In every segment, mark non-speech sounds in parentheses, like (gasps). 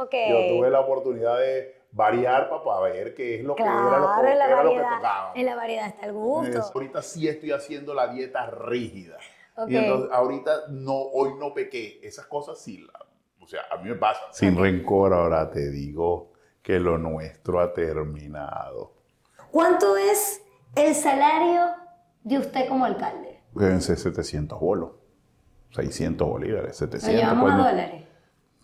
Ok. Yo tuve la oportunidad de variar para ver qué es lo que era lo, Claro, que, era lo que variedad, tocaba. en la variedad está el gusto. Es- ahorita sí estoy haciendo la dieta rígida. Ok. Y entonces ahorita no, hoy no pequé. Esas cosas sí, la- o sea, a mí me pasa. Sin rencor ahora te digo que lo nuestro ha terminado. ¿Cuánto es el salario de usted como alcalde? Deben ser 700 bolos. 600 bolívares, Lo 700. llevamos pues, a no- dólares.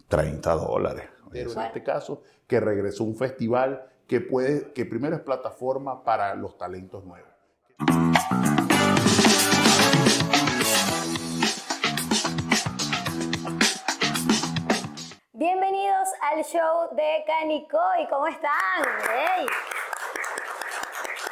30 dólares. En este caso, que regresó un festival que puede, que primero es plataforma para los talentos nuevos. Bienvenidos al show de Canico y ¿cómo están? ¡Ey!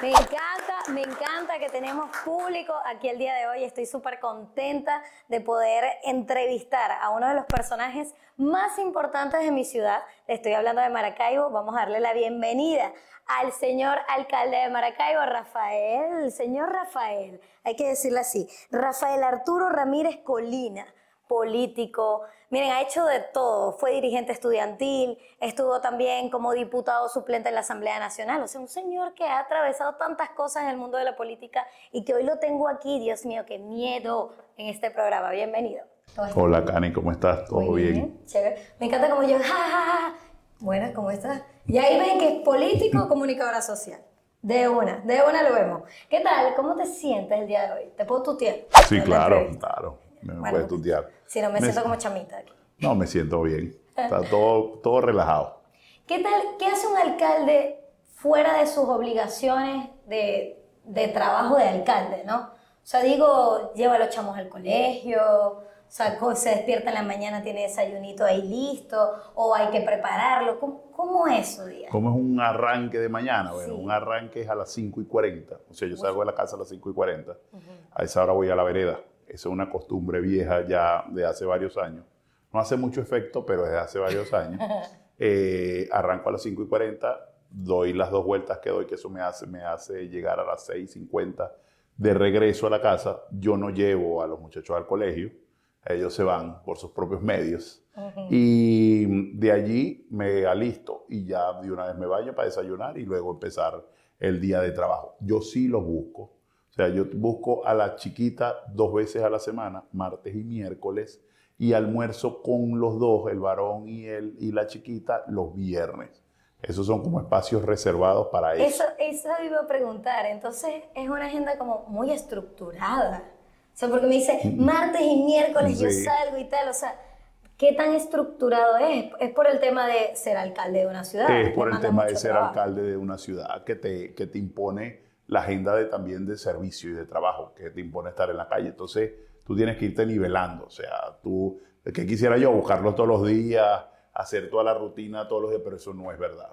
Me encanta, me encanta que tenemos público aquí el día de hoy. Estoy súper contenta de poder entrevistar a uno de los personajes más importantes de mi ciudad. Le estoy hablando de Maracaibo. Vamos a darle la bienvenida al señor alcalde de Maracaibo, Rafael. Señor Rafael, hay que decirle así. Rafael Arturo Ramírez Colina político. Miren, ha hecho de todo. Fue dirigente estudiantil, estuvo también como diputado suplente en la Asamblea Nacional. O sea, un señor que ha atravesado tantas cosas en el mundo de la política y que hoy lo tengo aquí, Dios mío, qué miedo en este programa. Bienvenido. Hola, Cani, ¿cómo estás? ¿Todo Muy bien? Chévere. Me encanta como yo, (laughs) ja, ja, ja. Buenas, ¿cómo estás? Y ahí ven que es político o comunicadora social. De una, de una lo vemos. ¿Qué tal? ¿Cómo te sientes el día de hoy? ¿Te puedo tutear? Sí, claro, claro. Me Bueno, puedes tutear. Si no, me, Me- siento como chamita aquí. No, me siento bien. Está todo, todo relajado. ¿Qué tal? ¿Qué hace un alcalde fuera de sus obligaciones de, de trabajo de alcalde, no? O sea, digo, lleva a los chamos al colegio, o sea, se despierta en la mañana, tiene desayunito ahí listo, o hay que prepararlo. ¿Cómo, cómo es su día? ¿Cómo es un arranque de mañana? Bueno, Sí. un arranque es a las 5 y 40. O sea, yo salgo de la casa a las 5 y 40. A esa hora voy a la vereda. Esa es una costumbre vieja ya de hace varios años. No hace mucho efecto, pero desde hace varios (laughs) años. Eh, arranco a las 5 y 40, doy las dos vueltas que doy, que eso me hace, me hace llegar a las 6 y 50 de regreso a la casa. Yo no llevo a los muchachos al colegio. Ellos se van por sus propios medios. Y de allí me alisto y ya de una vez me baño para desayunar y luego empezar el día de trabajo. Yo sí los busco. O sea, yo busco a la chiquita dos veces a la semana, martes y miércoles, y almuerzo con los dos, el varón y, el, y la chiquita, los viernes. Esos son como espacios reservados para eso. Eso, eso iba a preguntar. Entonces, es una agenda como muy estructurada. O sea, porque me dice, martes y miércoles yo. Sí. salgo y tal. O sea, ¿qué tan estructurado es? Es por el tema de ser alcalde de una ciudad. es por el tema de ser trabajo. alcalde de una ciudad que te, que te impone la agenda de, también de servicio y de trabajo, que te impone estar en la calle. Entonces, tú tienes que irte nivelando. O sea, tú, que quisiera yo buscarlos todos los días, hacer toda la rutina todos los días, pero eso no es verdad.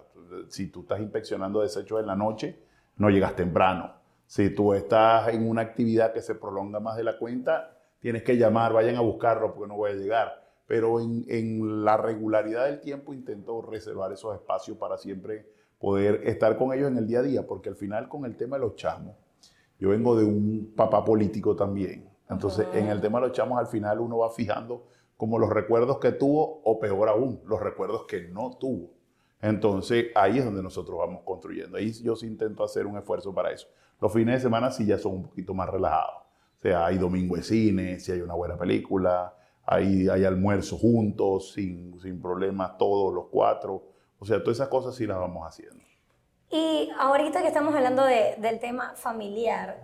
Si tú estás inspeccionando desechos en la noche, no llegas temprano. Si tú estás en una actividad que se prolonga más de la cuenta, tienes que llamar, vayan a buscarlo porque no voy a llegar. Pero en, en la regularidad del tiempo intento reservar esos espacios para siempre poder estar con ellos en el día a día, porque al final con el tema de los chamos, yo vengo de un papá político también. Entonces, en el tema de los chamos, al final uno va fijando como los recuerdos que tuvo, o peor aún, los recuerdos que no tuvo. Entonces, ahí es donde nosotros vamos construyendo. Ahí yo sí intento hacer un esfuerzo para eso. Los fines de semana sí ya son un poquito más relajados. O sea, hay domingo de cine, si hay una buena película, hay, hay almuerzo juntos, sin, sin problemas, todos los cuatro. O sea, todas esas cosas sí las vamos haciendo. Y ahorita que estamos hablando de- del tema familiar,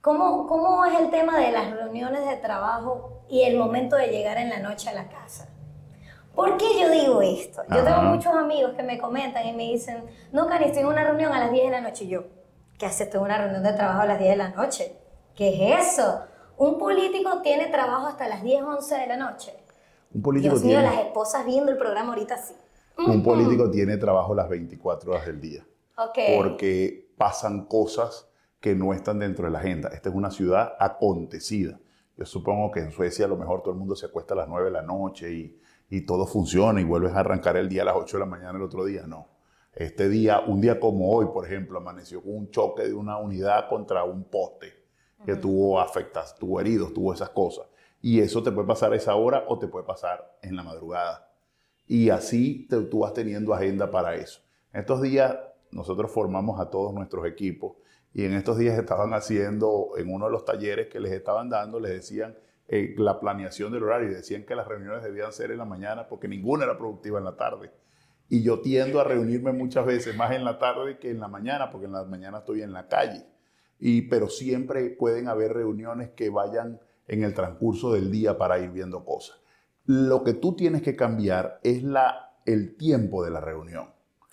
¿cómo, ¿cómo es el tema de las reuniones de trabajo y el momento de llegar en la noche a la casa? ¿Por qué yo digo esto? Yo tengo Ajá. muchos amigos que me comentan y me dicen, no, Cari, estoy en una reunión a las 10 de la noche. Y yo, ¿qué haces Estoy en una reunión de trabajo a las 10 de la noche? ¿Qué es eso? Un político tiene trabajo hasta las 10, 11 de la noche. Un político, Dios mío, tiene, las esposas viendo el programa ahorita sí. Un político tiene trabajo las 24 horas del día. Ok. porque pasan cosas que no están dentro de la agenda. Esta es una ciudad acontecida. Yo supongo que en Suecia a lo mejor todo el mundo se acuesta a las 9 de la noche y, y todo funciona y vuelves a arrancar el día a las 8 de la mañana el otro día. No. Este día, un día como hoy, por ejemplo, amaneció con un choque de una unidad contra un poste que tuvo afectas, tuvo heridos, tuvo esas cosas. Y eso te puede pasar a esa hora o te puede pasar en la madrugada. Y así te- tú vas teniendo agenda para eso. En estos días nosotros formamos a todos nuestros equipos y en estos días estaban haciendo, en uno de los talleres que les estaban dando, les decían eh, la planeación del horario y decían que las reuniones debían ser en la mañana porque ninguna era productiva en la tarde. Y yo tiendo a reunirme muchas veces más en la tarde que en la mañana, porque en la mañana estoy en la calle. Y, pero siempre pueden haber reuniones que vayan en el transcurso del día para ir viendo cosas. Lo que tú tienes que cambiar es la, el tiempo de la reunión.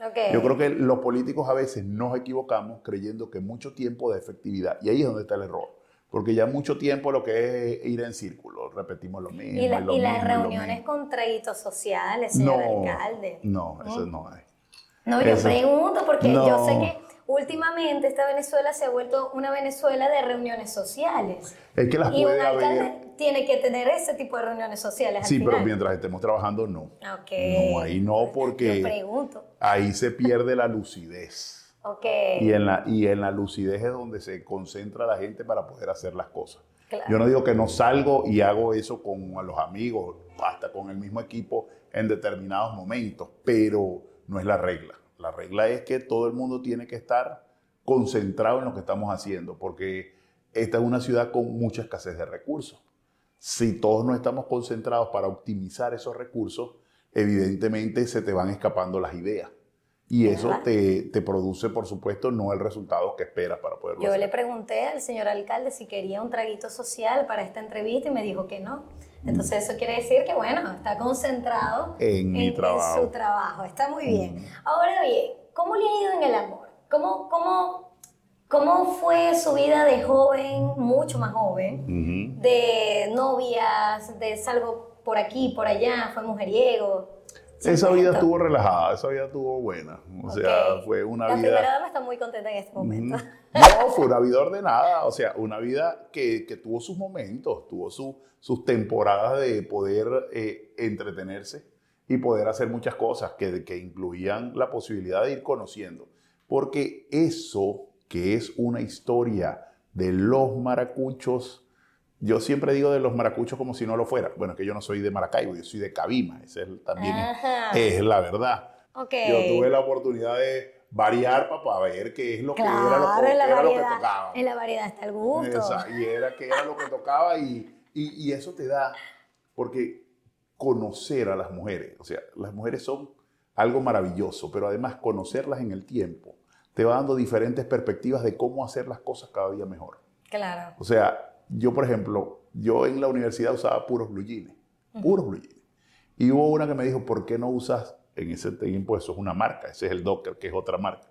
Ok. Yo creo que los políticos a veces nos equivocamos creyendo que mucho tiempo da efectividad. Y ahí es donde está el error. Porque ya mucho tiempo lo que es ir en círculo, repetimos lo mismo. y, la- lo y las mismo, reuniones mismo. con traguitos sociales, señor alcalde. No, eso no hay. No, yo Eso- pregunto porque yo No. sé que últimamente esta Venezuela se ha vuelto una Venezuela de reuniones sociales. Es que las Y un alcalde haber. tiene que tener ese tipo de reuniones sociales. al Sí, pero mientras estemos trabajando, no. No, ahí no, porque- pregunto. Ahí se pierde la lucidez. Y en, la, y en la lucidez es donde se concentra la gente para poder hacer las cosas. Claro. Yo no digo que no salgo y hago eso con los amigos, hasta con el mismo equipo en determinados momentos, pero no es la regla. La regla es que todo el mundo tiene que estar concentrado en lo que estamos haciendo, porque esta es una ciudad con mucha escasez de recursos. Si todos no estamos concentrados para optimizar esos recursos, evidentemente se te van escapando las ideas. Y Es eso te, te produce, por supuesto, no el resultado que esperas para poderlo Yo hacer. le pregunté al señor alcalde si quería un traguito social para esta entrevista y me dijo que no. Entonces eso quiere decir que, bueno, está concentrado En mi trabajo. su trabajo. Está muy bien. Mm. Ahora bien, ¿cómo le ha ido en el amor? ¿Cómo, cómo, ¿Cómo fue su vida de joven, mucho más joven? De novias, de salgo por aquí, por allá, fue mujeriego. Esa vida estuvo relajada, esa vida estuvo buena. O sea, fue una La vida... primera dama está muy contenta en este momento. No, fue una vida ordenada, o sea, una vida que, que tuvo sus momentos, tuvo su- sus temporadas de poder eh, entretenerse y poder hacer muchas cosas que, que incluían la posibilidad de ir conociendo. Porque eso, que es una historia de los maracuchos, yo siempre digo de los maracuchos como si no lo fuera. Bueno, que yo no soy de Maracaibo, yo soy de Cabima, ese es también es- la verdad. Ok. Yo tuve la oportunidad de variar para ver qué es lo que era lo, que, era lo que tocaba. En la variedad está el gusto. Esa, y era que era lo que tocaba y, y- y eso te da, porque conocer a las mujeres, o sea, las mujeres son algo maravilloso, pero además conocerlas en el tiempo te va dando diferentes perspectivas de cómo hacer las cosas cada día mejor. Claro. O sea, yo, por ejemplo, yo en la universidad usaba puros blue jeans, puros blue jeans. Y hubo una que me dijo, ¿por qué no usas, en ese tiempo eso es una marca, ese es el Docker, que es otra marca.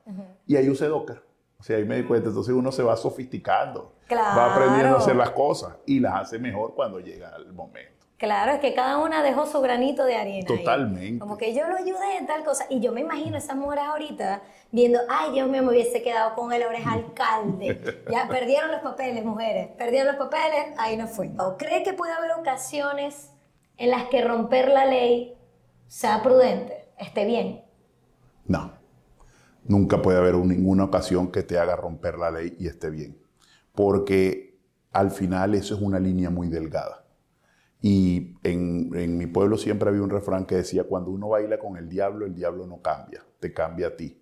Y ahí usé Docker. O sea, ahí me di cuenta, entonces uno se va sofisticando, Claro. va aprendiendo a hacer las cosas y las hace mejor cuando llega el momento. Claro, es que cada una dejó su granito de arena. Totalmente. Como que yo lo ayudé en tal cosa. Y yo me imagino esas mujeres ahorita viendo, ay, Dios mío, me hubiese quedado con el oreja alcalde. (laughs) Ya perdieron los papeles, mujeres. Perdieron los papeles, ahí no fue. ¿O cree que puede haber ocasiones en las que romper la ley sea prudente, esté bien? No, nunca puede haber un- ninguna ocasión que te haga romper la ley y esté bien, porque al final eso es una línea muy delgada. Y en, en mi pueblo siempre había un refrán que decía, cuando uno baila con el diablo, el diablo no cambia, te cambia a ti.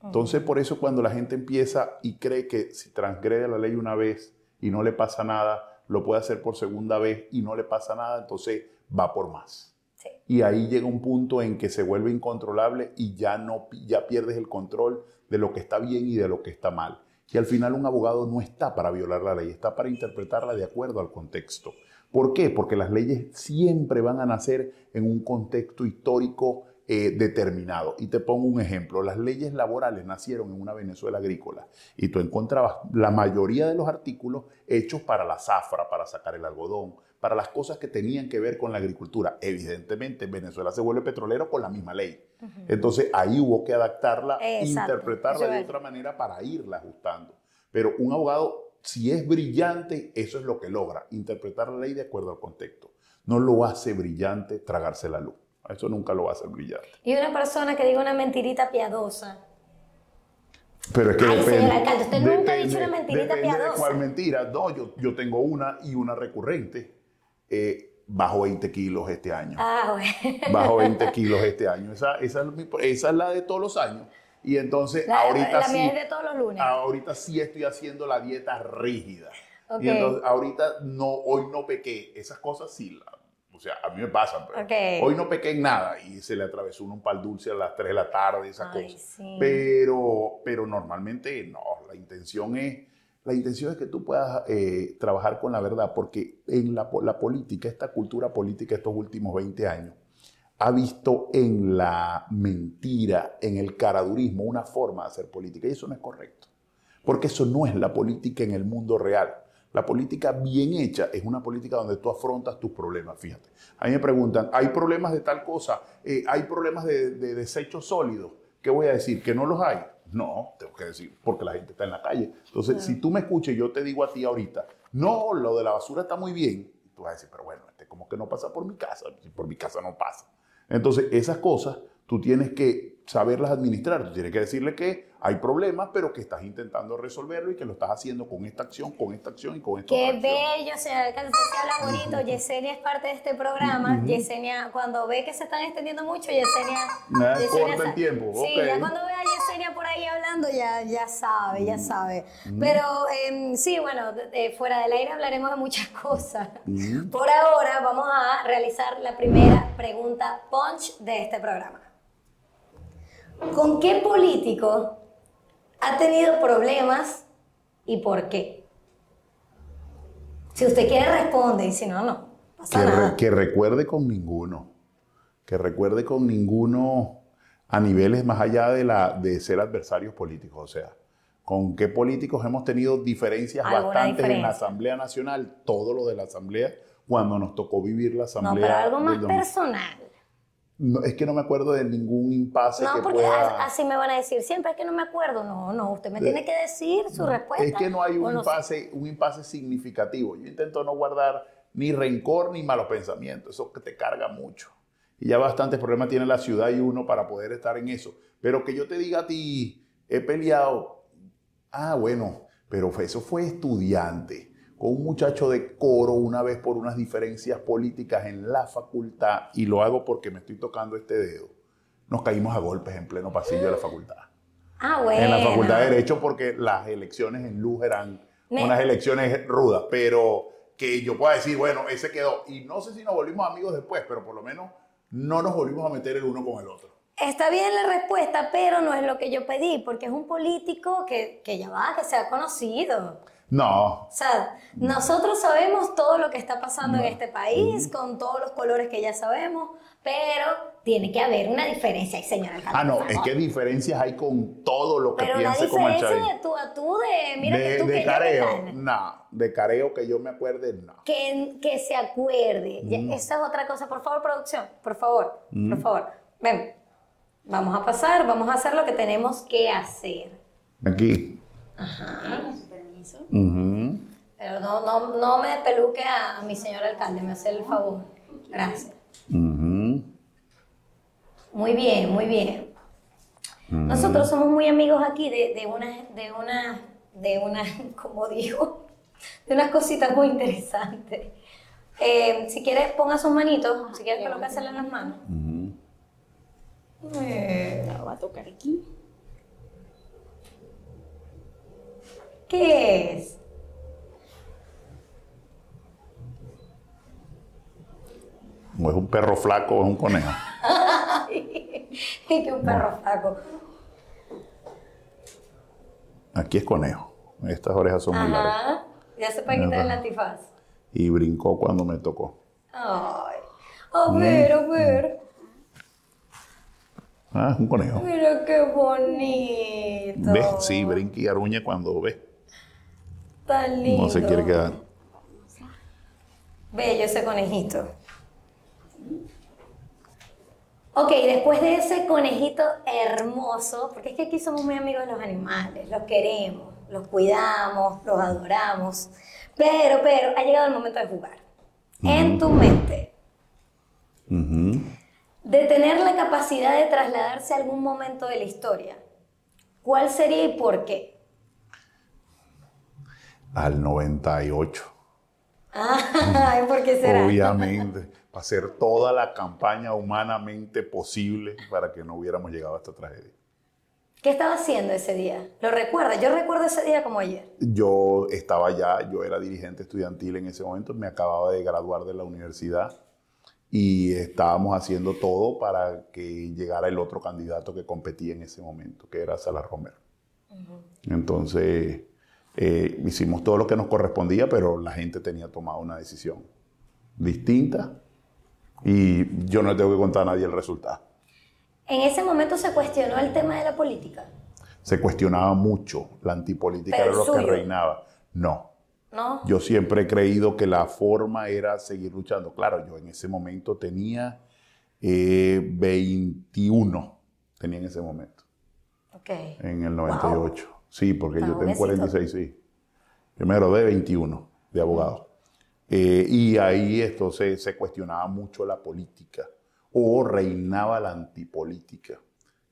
Entonces, por eso cuando la gente empieza y cree que si transgrede la ley una vez y no le pasa nada, lo puede hacer por segunda vez y no le pasa nada, entonces va por más. Sí. Y ahí llega un punto en que se vuelve incontrolable y ya, no, ya pierdes el control de lo que está bien y de lo que está mal. Y al final un abogado no está para violar la ley, está para interpretarla de acuerdo al contexto. ¿Por qué? Porque las leyes siempre van a nacer en un contexto histórico eh, determinado. Y te pongo un ejemplo. Las leyes laborales nacieron en una Venezuela agrícola y tú encontrabas la mayoría de los artículos hechos para la zafra, para sacar el algodón, para las cosas que tenían que ver con la agricultura. Evidentemente, Venezuela se vuelve petrolero con la misma ley. Entonces, ahí hubo que adaptarla, Exacto, interpretarla de otra manera para irla ajustando. Pero un abogado, si es brillante, eso es lo que logra, interpretar la ley de acuerdo al contexto. No lo hace brillante tragarse la luz. Eso nunca lo va a hacer brillante. Y una persona que diga una mentirita piadosa. Pero es que Ay, depende. señor alcalde, usted nunca ha dicho una mentirita de piadosa. cuál mentira. No, yo, yo tengo una y una recurrente. Eh, bajo 20 kilos este año. Ah, bueno. Bajo 20 (laughs) kilos este año. Esa es la de todos los años. Y entonces La, ahorita la sí, mía es de todos los lunes. ahorita sí estoy haciendo la dieta rígida. Y entonces ahorita no, hoy no pequé. Esas cosas sí, la- o sea, a mí me pasan. pero. Hoy no pequé en nada y se le atravesó uno un pal dulce a las 3 de la tarde, esas Ay, cosas. sí. Pero, pero normalmente no, la intención es, la intención es que tú puedas eh, trabajar con la verdad, porque en la, la política, esta cultura política estos últimos 20 años, ha visto en la mentira, en el caradurismo, una forma de hacer política, y eso no es correcto, porque eso no es la política en el mundo real. La política bien hecha es una política donde tú afrontas tus problemas, fíjate. A mí me preguntan, ¿hay problemas de tal cosa? Eh, ¿Hay problemas de, de desechos sólidos? ¿Qué voy a decir? ¿Que no los hay? No, tengo que decir, porque la gente está en la calle. Entonces, si tú me escuchas y yo te digo a ti ahorita, no, lo de la basura está muy bien, tú vas a decir, pero bueno, este como que no pasa por mi casa, por mi casa no pasa. Entonces, esas cosas tú tienes que saberlas administrar. Tú tienes que decirle que hay problemas, pero que estás intentando resolverlo y que lo estás haciendo con esta acción, con esta acción y con esta Qué acción. bello, señor alcalde, se habla bonito. Yesenia es parte de este programa. Yesenia, cuando ve que se están extendiendo mucho, Yesenia... Nada, Yesenia corta el tiempo, Sí, ya cuando ve a Yesenia por ahí hablando, ya, ya sabe, ya sabe. Pero em, sí, bueno, fuera del aire hablaremos de muchas (laughs) cosas. Por ahora vamos a realizar la primera pregunta punch de este programa. ¿Con qué político ha tenido problemas y por qué? Si usted quiere responde y si no, no. Pasa Que, re- nada. que recuerde con ninguno. Que recuerde con ninguno a niveles más allá de, la, de ser adversarios políticos. O sea, con qué políticos hemos tenido diferencias bastantes en la. Asamblea Nacional, todo lo de la Asamblea, cuando nos tocó vivir la No, Asamblea. pero algo más personal. No, es que no me acuerdo de ningún impasse No, que porque pueda... así me van a decir siempre es que no me acuerdo. No, no, usted me tiene que decir su respuesta. Es que no hay un no sé. impasse, un impasse significativo. Yo intento no guardar ni rencor ni malos pensamientos. Eso que te carga mucho. Y ya bastantes problemas tiene la ciudad y uno para poder estar en eso. Pero que yo te diga a ti, he peleado. Ah, bueno, pero eso fue estudiante. Con un muchacho de coro una vez por unas diferencias políticas en la facultad. Y lo hago porque me estoy tocando este dedo. Nos caímos a golpes en pleno pasillo de la facultad Ah, bueno. en la Facultad de Derecho porque las elecciones en Luz eran Me- unas elecciones rudas, pero que yo pueda decir, bueno, ese quedó. Y no sé si nos volvimos amigos después, pero por lo menos no nos volvimos a meter el uno con el otro. Está bien la respuesta, pero no es lo que yo pedí, porque es un político que, que ya va, que se ha conocido. No, O sea, nosotros sabemos todo lo que está pasando en este país, con todos los colores que ya sabemos, pero tiene que haber una diferencia ahí, señor alcalde. ah, no, es que diferencias hay con todo lo que Pero piense como el diferencia Chavín. de tú a tú, de mira que De, tú de que yo, ¿qué careo, no, de careo que yo me acuerde, no. que, que se acuerde. Mm. Esa es otra cosa. Por favor, producción, por favor, por favor. Ven, vamos a pasar, vamos a hacer lo que tenemos que hacer. Aquí. Pero no, no, no me peluque a, a mi señor alcalde, me hace el favor. Gracias. Ujú. Muy bien, muy bien. Nosotros somos muy amigos aquí de, de una, de una, de una, (laughs) como digo, de unas cositas muy interesantes. Eh, si quieres, ponga sus manitos, si quieres colocársela en las manos. Eh, La voy a tocar aquí. ¿Qué es? O es un perro flaco o es un conejo. (laughs) que un perro flaco. Aquí es conejo. Estas orejas son muy largas. Ajá. Ya se puede quitar el antifaz. Y brincó cuando me tocó. Ay. A ver, a ver. Ah, es un conejo. Mira qué bonito. ¿Ves? Sí, brinca y aruña cuando ve. Tan lindo. No se quiere quedar. Bello ese conejito. Ok, después de ese conejito hermoso, porque es que aquí somos muy amigos de los animales, los queremos, los cuidamos, los adoramos, pero, pero, ha llegado el momento de jugar. En tu mente, de tener la capacidad de trasladarse a algún momento de la historia, ¿cuál sería y por qué? Al 98. Ay, (laughs) ¿por qué será? Obviamente, (laughs) para hacer toda la campaña humanamente posible para que no hubiéramos llegado a esta tragedia. ¿Qué estaba haciendo ese día? ¿Lo recuerda? Yo recuerdo ese día como ayer. Yo estaba ya, yo era dirigente estudiantil en ese momento, me acababa de graduar de la universidad y estábamos haciendo todo para que llegara el otro candidato que competía en ese momento, que era Salas Romero. Entonces, eh, hicimos todo lo que nos correspondía, pero la gente tenía tomado una decisión distinta y yo no tengo que contar a nadie el resultado. En ese momento se cuestionó el tema de la política. Se cuestionaba mucho, la antipolítica Pero era lo que reinaba. No, ¿No? yo siempre he creído que la forma era seguir luchando. Claro, yo en ese momento tenía eh, 21, tenía en ese momento, Ok. en el 98. Sí, porque yo tengo jovencito. 46, sí. Yo me gradué de 21 de abogado. Eh, y ahí entonces se cuestionaba mucho la política o reinaba la antipolítica,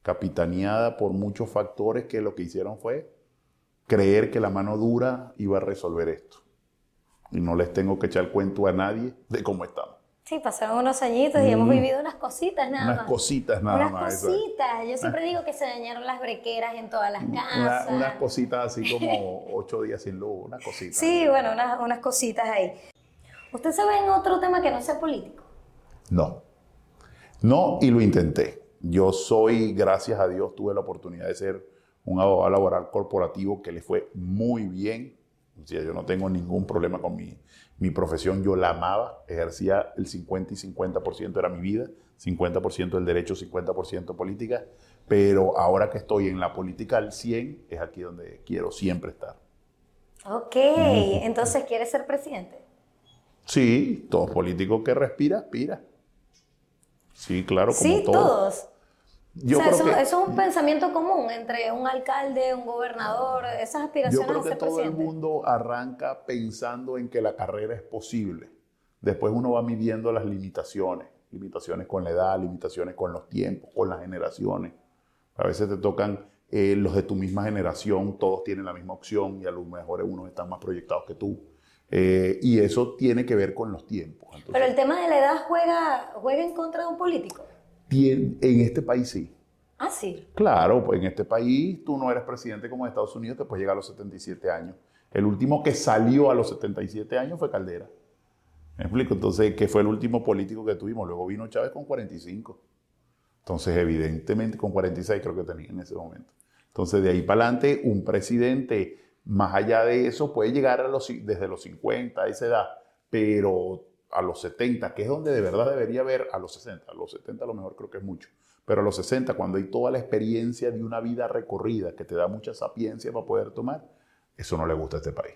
capitaneada por muchos factores que lo que hicieron fue creer que la mano dura iba a resolver esto. Y no les tengo que echar cuento a nadie de cómo estamos. Sí, pasaron unos añitos y hemos vivido unas cositas nada Mm. Unas más. cositas nada unas más. es. cositas. Yo siempre digo que se dañaron las brequeras en todas las Una- casas. unas cositas así (laughs) como ocho días sin luz, unas cositas. Sí, bueno, unas, unas cositas ahí. ¿Usted sabe en otro tema que no sea político? No. No, y lo intenté. Yo soy, gracias a Dios, tuve la oportunidad de ser un abogado laboral corporativo que le fue muy bien. O sea, yo no tengo ningún problema con mi, mi profesión. Yo la amaba, ejercía el 50 y 50% era mi vida, 50% el derecho, 50% política. Pero ahora que estoy en la política al 100, es aquí donde quiero siempre estar. Ok, entonces quiere ser presidente. Sí, todo político que respira, aspira. Sí, claro, como Sí, todo. todos. Yo o sea, creo eso, que, eso es un pensamiento común entre un alcalde, un gobernador, esas yo aspiraciones creo a que ser todo el presidente. mundo arranca pensando en que la carrera es posible. Después uno va midiendo las limitaciones, limitaciones con la edad, limitaciones con los tiempos, con las generaciones. A veces te tocan eh, los de tu misma generación, todos tienen la misma opción y a lo mejor unos están más proyectados que tú. Eh, y eso tiene que ver con los tiempos. Entonces, Pero el tema de la edad juega, juega en contra de un político. En este país sí. Ah, sí. Claro, pues en este país tú no eres presidente como en Estados Unidos, te puedes llegar a los 77 años. El último que salió a los 77 años fue Caldera. ¿Me explico? Entonces, que fue el último político que tuvimos. Luego vino Chávez con 45. Entonces, evidentemente, con 46 creo que tenía en ese momento. Entonces, de ahí para adelante, un presidente, más allá de eso, puede llegar a los, desde los 50, a esa edad, pero a los 70, que es donde de verdad debería haber, a los 60, a los 70 a lo mejor creo que es mucho, pero a los 60, cuando hay toda la experiencia de una vida recorrida que te da mucha sapiencia para poder tomar, eso no le gusta a este país.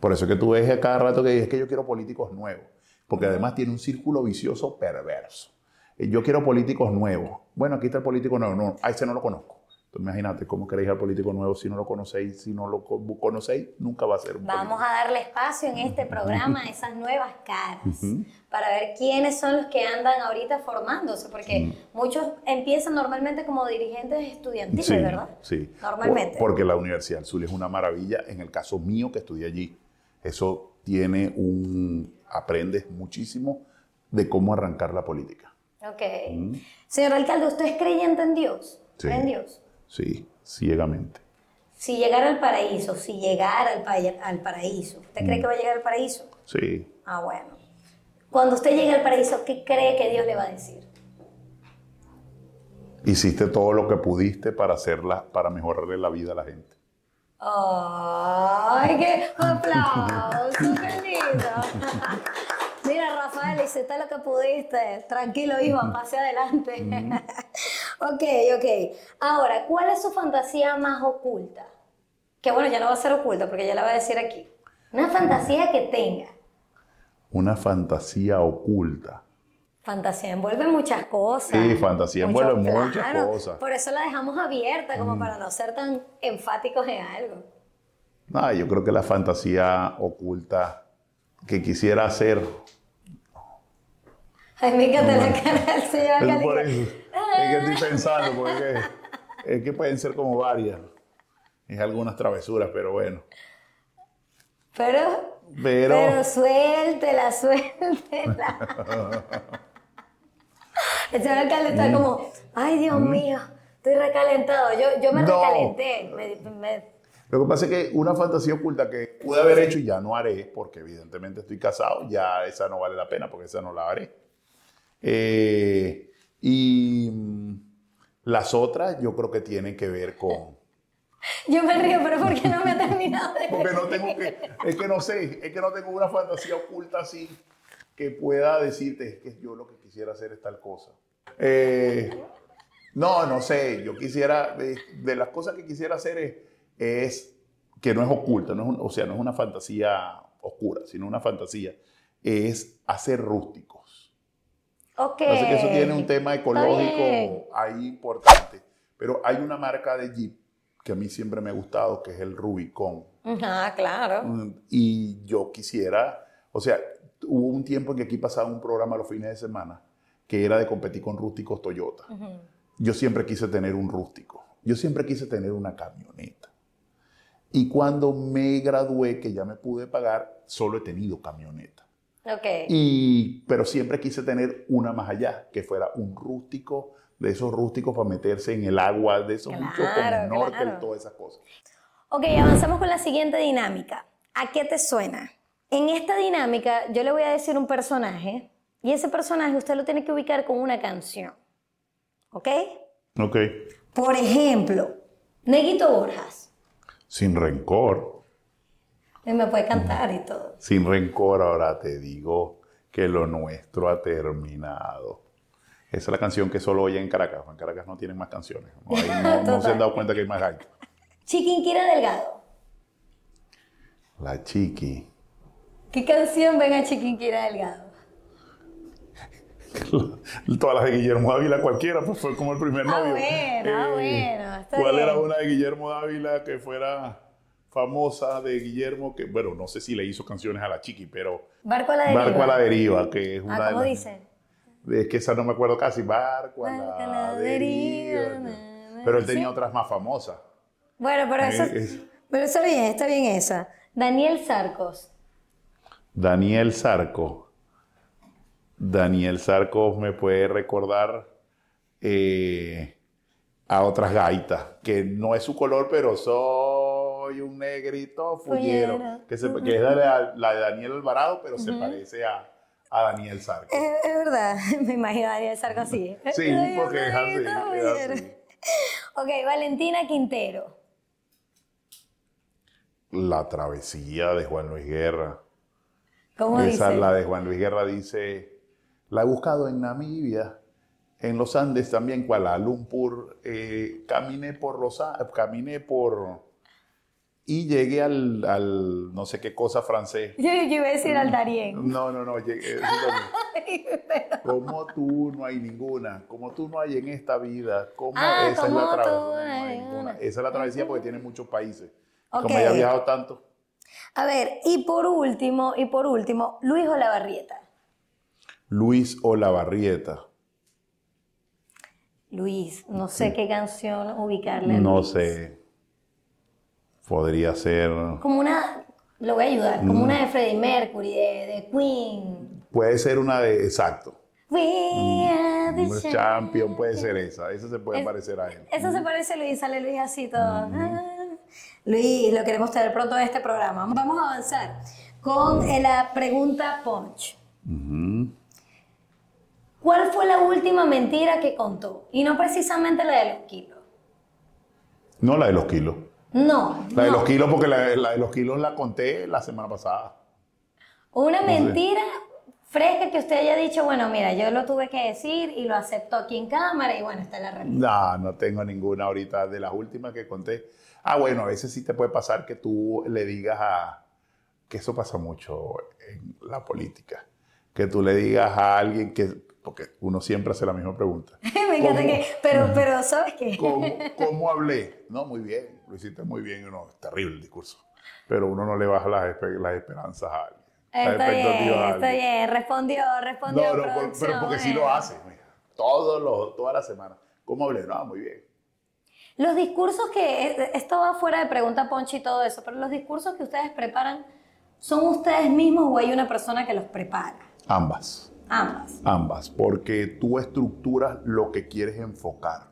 Por eso es que tú ves a cada rato que dices que yo quiero políticos nuevos, porque además tiene un círculo vicioso perverso. Eh, Yo quiero políticos nuevos. Bueno, aquí está el político nuevo. No, a ese no lo conozco. Entonces, imagínate cómo queréis al político nuevo si no lo conocéis. Si no lo co- conocéis, nunca va a ser un Vamos político. a darle espacio en este programa a (laughs) esas nuevas caras para ver quiénes son los que andan ahorita formándose, porque muchos empiezan normalmente como dirigentes estudiantiles, Sí, ¿verdad? sí. Normalmente. Por- porque la Universidad del Sur es una maravilla. En el caso mío, que estudié allí, eso tiene un... Aprendes muchísimo de cómo arrancar la política. Ok. Señor alcalde, ¿usted es creyente en Dios? Sí. ¿Cree en Dios? Sí, ciegamente. Si llegara al paraíso, si llegara al, pa- al paraíso, ¿usted cree que va a llegar al paraíso? Sí. Ah, bueno. Cuando usted llegue al paraíso, ¿qué cree que Dios le va a decir? Hiciste todo lo que pudiste para hacerla, para mejorarle la vida a la gente. ¡Ay, qué aplauso! ¡Qué lindo! Mira, Rafael, hiciste lo que pudiste. Tranquilo, hijo, pase adelante. Ok, ok. Ahora, ¿cuál es su fantasía más oculta? Que bueno, ya no va a ser oculta porque ya la voy a decir aquí. Una fantasía que tenga. Una fantasía oculta. Fantasía envuelve muchas cosas. Sí, fantasía envuelve muchas cosas. Por eso la dejamos abierta, como para no ser tan enfáticos en algo. No, yo creo que la fantasía oculta que quisiera hacer. Ay, me encanta la cara del señor Es por eso. Es que estoy pensando, porque es que pueden ser como varias. Es algunas travesuras, pero bueno. Pero Pero, Pero suéltela, (laughs) suéltela. El señor alcalde está como, ay Dios mío, estoy recalentado. Yo, yo me No. recalenté. me- me- lo que pasa es que una fantasía oculta que pude haber hecho y ya no haré, porque evidentemente estoy casado, ya esa no vale la pena, porque esa no la haré. Eh, y mm, las otras yo creo que tienen que ver con... (laughs) yo me río, pero ¿por qué no me ha terminado de Porque no tengo que, es que no sé, es que no tengo una fantasía oculta así que pueda decirte, es que yo lo que quisiera hacer es tal cosa. Eh, no, no sé, yo quisiera, eh, de las cosas que quisiera hacer es, es que no es oculta, no es un- o sea, no es una fantasía oscura, sino una fantasía, es hacer rústicos. Ok. Así que eso tiene un tema ecológico ahí importante. Pero hay una marca de Jeep que a mí siempre me ha gustado, que es el Rubicon. Ah, claro. Mm, Y yo quisiera, o sea, hubo un tiempo en que aquí pasaba un programa los fines de semana que era de competir con rústicos Toyota. Yo siempre quise tener un rústico. Yo siempre quise tener una camioneta. Y cuando me gradué, que ya me pude pagar, solo he tenido camioneta. Ok. Y, pero siempre quise tener una más allá, que fuera un rústico, de esos rústicos para meterse en el agua, de esos Claro, muchos con snorkel claro. y todas esas cosas. Ok, avanzamos con la siguiente dinámica. ¿A qué te suena? En esta dinámica yo le voy a decir un personaje y ese personaje usted lo tiene que ubicar con una canción. ¿Ok? Ok. Por ejemplo, Neguito Borjas. Sin rencor. Él me puede cantar y todo. Sin rencor, ahora te digo que lo nuestro ha terminado. Esa es la canción que solo oye en Caracas. En Caracas no tienen más canciones. No, hay- no- no se han dado cuenta que hay más gaita. (laughs) Chiquinquira Delgado. La chiqui. ¿Qué canción ven a Chiquinquira Delgado? (laughs) Todas las de Guillermo Dávila, cualquiera, pues fue como el primer Ah, novio. bueno, ah, bueno, ¿Cuál bien. era una de Guillermo Dávila que fuera famosa de Guillermo? Que, bueno, no sé si le hizo canciones a la chiqui, pero Barco a la deriva. Barco a la deriva, que es una Ah, de ¿cómo las- dice? Es que esa no me acuerdo casi. Barco a Barco a la, la deriva. Pero él tenía Sí. otras más famosas. Bueno, pero eso, Eh, es- pero está bien, está bien esa. Daniel Sarcos. Daniel Sarco. Daniel Sarco me puede recordar eh, a otras gaitas, que no es su color, pero soy un negrito fullero. Que, se- que es la, la de Daniel Alvarado, pero se parece a, a Daniel Sarco. Es, es verdad, (laughs) me imagino a Daniel Sarcos así. Sí, (laughs) Ay, porque es así. Es así. (laughs) Ok, Valentina Quintero. La travesía de Juan Luis Guerra. ¿Cómo Esa, dice? la de Juan Luis Guerra dice, la he buscado en Namibia, en los Andes también, Kuala Lumpur, eh, caminé por los caminé por y llegué al, al no sé qué cosa francés. Yo, yo iba a decir al Darién. No, no, no, llegué, (laughs) también. como tú no hay ninguna, como tú no hay en esta vida, como Ah, esa es la travesía. no no. Esa es la travesía porque tiene muchos países. Como ella ha viajado tanto. A ver, y por último, y por último, Luis Olavarrieta. Luis Olavarrieta. Luis, no sé qué canción ubicarle. a No Luis. sé. Podría ser. Como una, lo voy a ayudar, Mm. como una de Freddie Mercury, de, de Queen. Puede ser una de. Exacto. We are the Mm, champion puede ser esa. Esa se puede Es- parecer a él. Eso se parece a Luis, sale Luis así todo. Ah. Luis, lo queremos tener pronto en este programa. Vamos a avanzar con la pregunta Punch. ¿Cuál fue la última mentira que contó? Y no precisamente la de los kilos. No la de los kilos. No. La de no. los kilos, porque la, la de los kilos la conté la semana pasada. Una sé. mentira fresca que usted haya dicho, bueno, mira, yo lo tuve que decir y lo acepto aquí en cámara y bueno, está la realidad. No, no tengo ninguna ahorita de las últimas que conté. Ah, bueno, a veces sí te puede pasar que tú le digas a. que eso pasa mucho en la política. Que tú le digas a alguien que. Porque uno siempre hace la misma pregunta. (laughs) Me encanta que, pero, pero, ¿sabes qué? ¿Cómo, (laughs) cómo hablé? No, muy bien, lo hiciste muy bien. Uno, es terrible el discurso. Pero uno no le baja las, espe- las esperanzas a alguien. las Está bien, está bien, respondió, respondió. No, no, por- producción, pero porque sí bueno. lo hace. mira. Todos los, toda la semana. ¿Cómo hablé? No, muy bien. Los discursos que, esto va fuera de pregunta Ponchi y todo eso, pero los discursos que ustedes preparan ¿Son ustedes mismos o hay una persona que los prepara? Ambas. Ambas. Ambas, porque tú estructuras lo que quieres enfocar